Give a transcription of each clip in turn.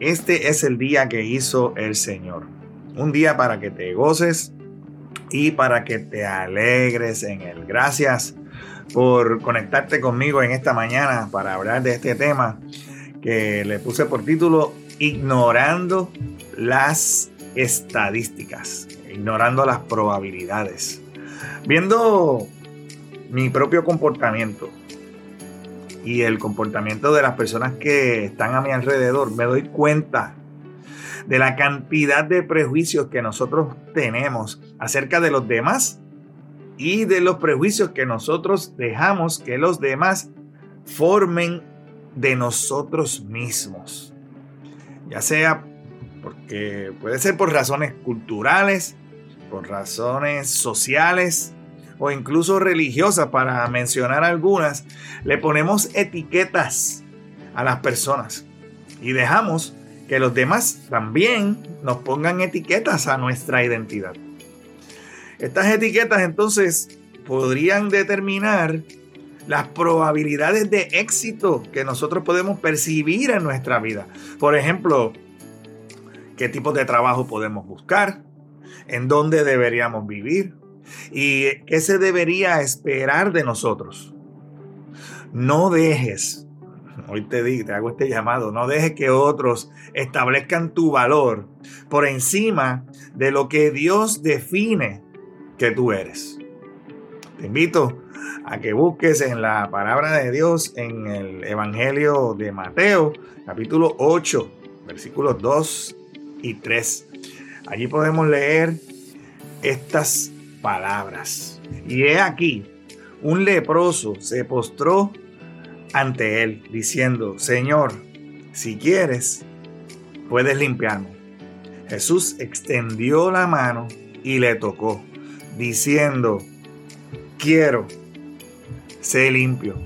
Este es el día que hizo el Señor. Un día para que te goces y para que te alegres en Él. Gracias por conectarte conmigo en esta mañana para hablar de este tema que le puse por título Ignorando las estadísticas, ignorando las probabilidades. Viendo mi propio comportamiento, y el comportamiento de las personas que están a mi alrededor, me doy cuenta de la cantidad de prejuicios que nosotros tenemos acerca de los demás y de los prejuicios que nosotros dejamos que los demás formen de nosotros mismos. Ya sea porque puede ser por razones culturales, por razones sociales, o incluso religiosas, para mencionar algunas, le ponemos etiquetas a las personas y dejamos que los demás también nos pongan etiquetas a nuestra identidad. Estas etiquetas entonces podrían determinar las probabilidades de éxito que nosotros podemos percibir en nuestra vida. Por ejemplo, qué tipo de trabajo podemos buscar, en dónde deberíamos vivir, ¿Y qué se debería esperar de nosotros? No dejes, hoy te, digo, te hago este llamado, no dejes que otros establezcan tu valor por encima de lo que Dios define que tú eres. Te invito a que busques en la palabra de Dios en el Evangelio de Mateo, capítulo 8, versículos 2 y 3. Allí podemos leer estas palabras. Y he aquí, un leproso se postró ante él, diciendo, Señor, si quieres, puedes limpiarme. Jesús extendió la mano y le tocó, diciendo, quiero, sé limpio.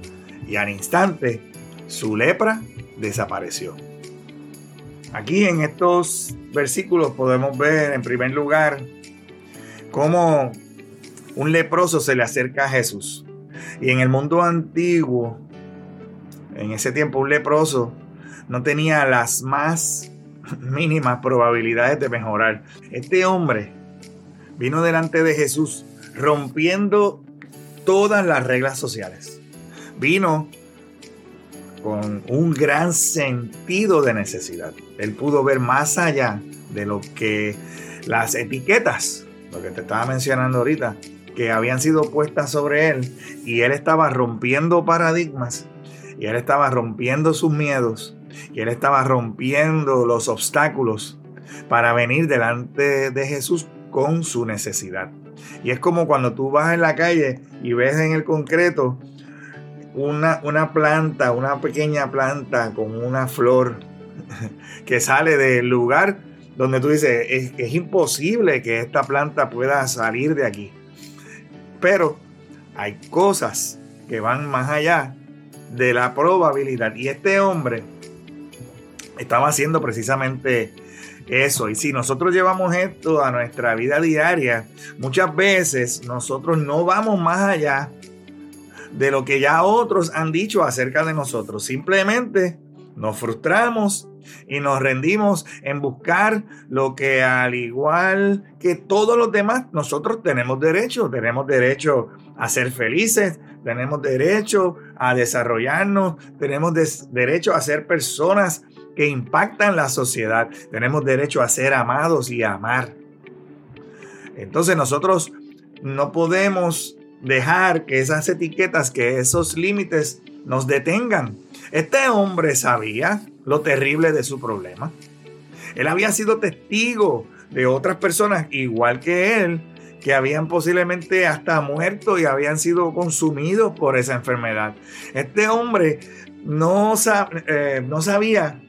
Y al instante su lepra desapareció. Aquí en estos versículos podemos ver en primer lugar cómo un leproso se le acerca a Jesús. Y en el mundo antiguo, en ese tiempo, un leproso no tenía las más mínimas probabilidades de mejorar. Este hombre vino delante de Jesús rompiendo todas las reglas sociales. Vino con un gran sentido de necesidad. Él pudo ver más allá de lo que las etiquetas, lo que te estaba mencionando ahorita, que habían sido puestas sobre él y él estaba rompiendo paradigmas y él estaba rompiendo sus miedos y él estaba rompiendo los obstáculos para venir delante de Jesús con su necesidad. Y es como cuando tú vas en la calle y ves en el concreto una, una planta, una pequeña planta con una flor que sale del lugar donde tú dices, es, es imposible que esta planta pueda salir de aquí. Pero hay cosas que van más allá de la probabilidad. Y este hombre estaba haciendo precisamente eso. Y si nosotros llevamos esto a nuestra vida diaria, muchas veces nosotros no vamos más allá de lo que ya otros han dicho acerca de nosotros. Simplemente nos frustramos y nos rendimos en buscar lo que al igual que todos los demás, nosotros tenemos derecho, tenemos derecho a ser felices, tenemos derecho a desarrollarnos, tenemos derecho a ser personas que impactan la sociedad, tenemos derecho a ser amados y a amar. Entonces nosotros no podemos dejar que esas etiquetas, que esos límites nos detengan. Este hombre sabía lo terrible de su problema. Él había sido testigo de otras personas igual que él que habían posiblemente hasta muerto y habían sido consumidos por esa enfermedad. Este hombre no, eh, sabía,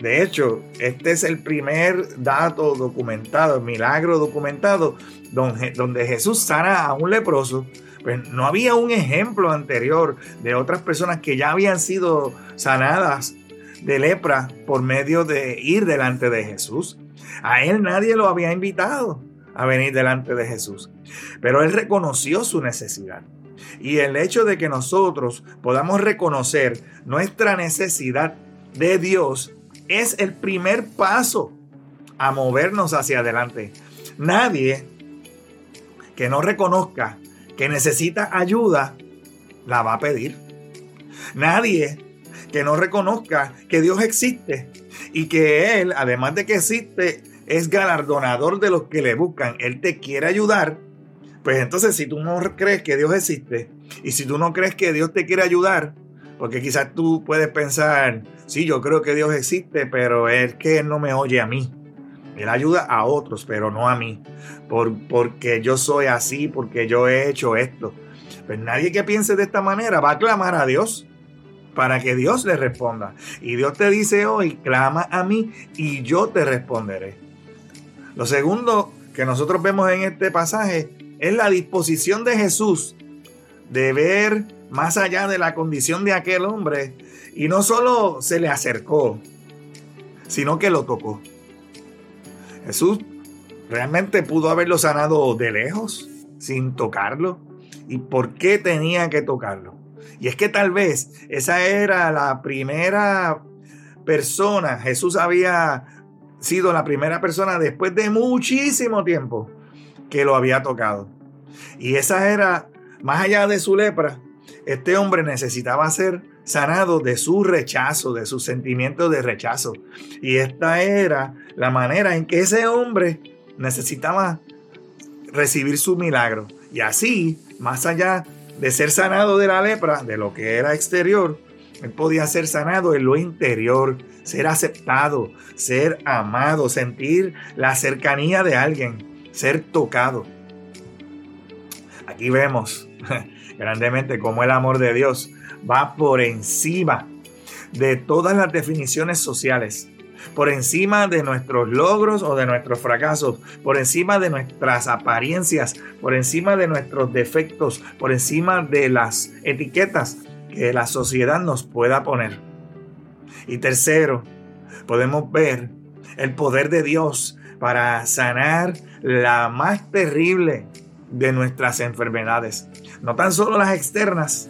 de hecho, este es el primer dato documentado, milagro documentado, donde Jesús sana a un leproso. Pues no había un ejemplo anterior de otras personas que ya habían sido sanadas de lepra por medio de ir delante de Jesús. A él nadie lo había invitado a venir delante de Jesús, pero él reconoció su necesidad. Y el hecho de que nosotros podamos reconocer nuestra necesidad de Dios es el primer paso a movernos hacia adelante. Nadie que no reconozca que necesita ayuda, la va a pedir. Nadie que no reconozca que Dios existe y que Él, además de que existe, es galardonador de los que le buscan. Él te quiere ayudar. Pues entonces si tú no crees que Dios existe y si tú no crees que Dios te quiere ayudar, porque quizás tú puedes pensar, sí, yo creo que Dios existe, pero es que Él no me oye a mí. Él ayuda a otros, pero no a mí. Por, porque yo soy así, porque yo he hecho esto. Pues nadie que piense de esta manera va a clamar a Dios para que Dios le responda. Y Dios te dice hoy, clama a mí y yo te responderé. Lo segundo que nosotros vemos en este pasaje es la disposición de Jesús de ver más allá de la condición de aquel hombre y no solo se le acercó, sino que lo tocó. Jesús realmente pudo haberlo sanado de lejos, sin tocarlo. ¿Y por qué tenía que tocarlo? Y es que tal vez esa era la primera persona, Jesús había sido la primera persona después de muchísimo tiempo que lo había tocado. Y esa era, más allá de su lepra, este hombre necesitaba ser sanado de su rechazo, de sus sentimientos de rechazo. Y esta era la manera en que ese hombre necesitaba recibir su milagro. Y así, más allá de ser sanado de la lepra, de lo que era exterior, él podía ser sanado en lo interior, ser aceptado, ser amado, sentir la cercanía de alguien, ser tocado. Aquí vemos grandemente cómo el amor de Dios va por encima de todas las definiciones sociales, por encima de nuestros logros o de nuestros fracasos, por encima de nuestras apariencias, por encima de nuestros defectos, por encima de las etiquetas que la sociedad nos pueda poner. Y tercero, podemos ver el poder de Dios para sanar la más terrible de nuestras enfermedades. No tan solo las externas,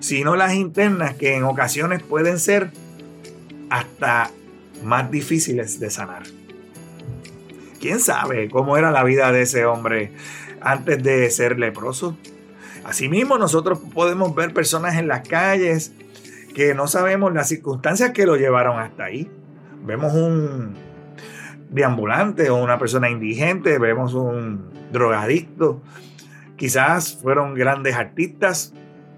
sino las internas que en ocasiones pueden ser hasta más difíciles de sanar. ¿Quién sabe cómo era la vida de ese hombre antes de ser leproso? Asimismo, nosotros podemos ver personas en las calles que no sabemos las circunstancias que lo llevaron hasta ahí. Vemos un deambulante o una persona indigente, vemos un drogadicto. Quizás fueron grandes artistas,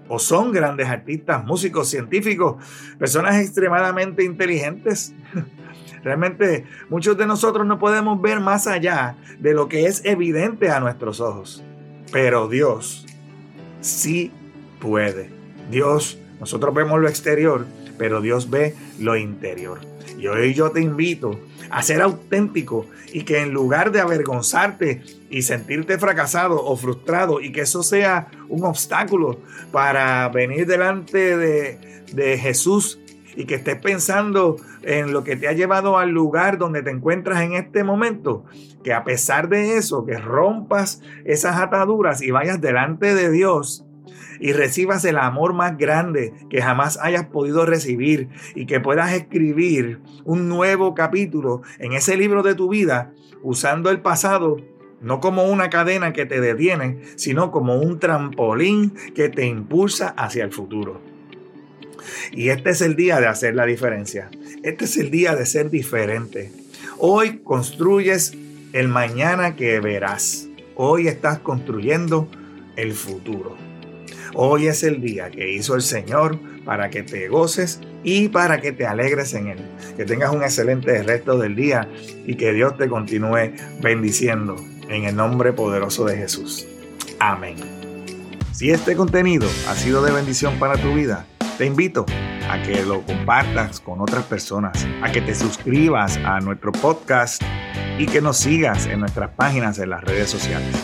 o son grandes artistas, músicos, científicos, personas extremadamente inteligentes. Realmente muchos de nosotros no podemos ver más allá de lo que es evidente a nuestros ojos. Pero Dios sí puede. Dios, nosotros vemos lo exterior, pero Dios ve lo interior. Y hoy yo te invito a ser auténtico y que en lugar de avergonzarte y sentirte fracasado o frustrado y que eso sea un obstáculo para venir delante de, de Jesús y que estés pensando en lo que te ha llevado al lugar donde te encuentras en este momento, que a pesar de eso, que rompas esas ataduras y vayas delante de Dios y recibas el amor más grande que jamás hayas podido recibir y que puedas escribir un nuevo capítulo en ese libro de tu vida usando el pasado no como una cadena que te detiene, sino como un trampolín que te impulsa hacia el futuro. Y este es el día de hacer la diferencia. Este es el día de ser diferente. Hoy construyes el mañana que verás. Hoy estás construyendo el futuro. Hoy es el día que hizo el Señor para que te goces y para que te alegres en Él. Que tengas un excelente resto del día y que Dios te continúe bendiciendo en el nombre poderoso de Jesús. Amén. Si este contenido ha sido de bendición para tu vida, te invito a que lo compartas con otras personas, a que te suscribas a nuestro podcast y que nos sigas en nuestras páginas en las redes sociales.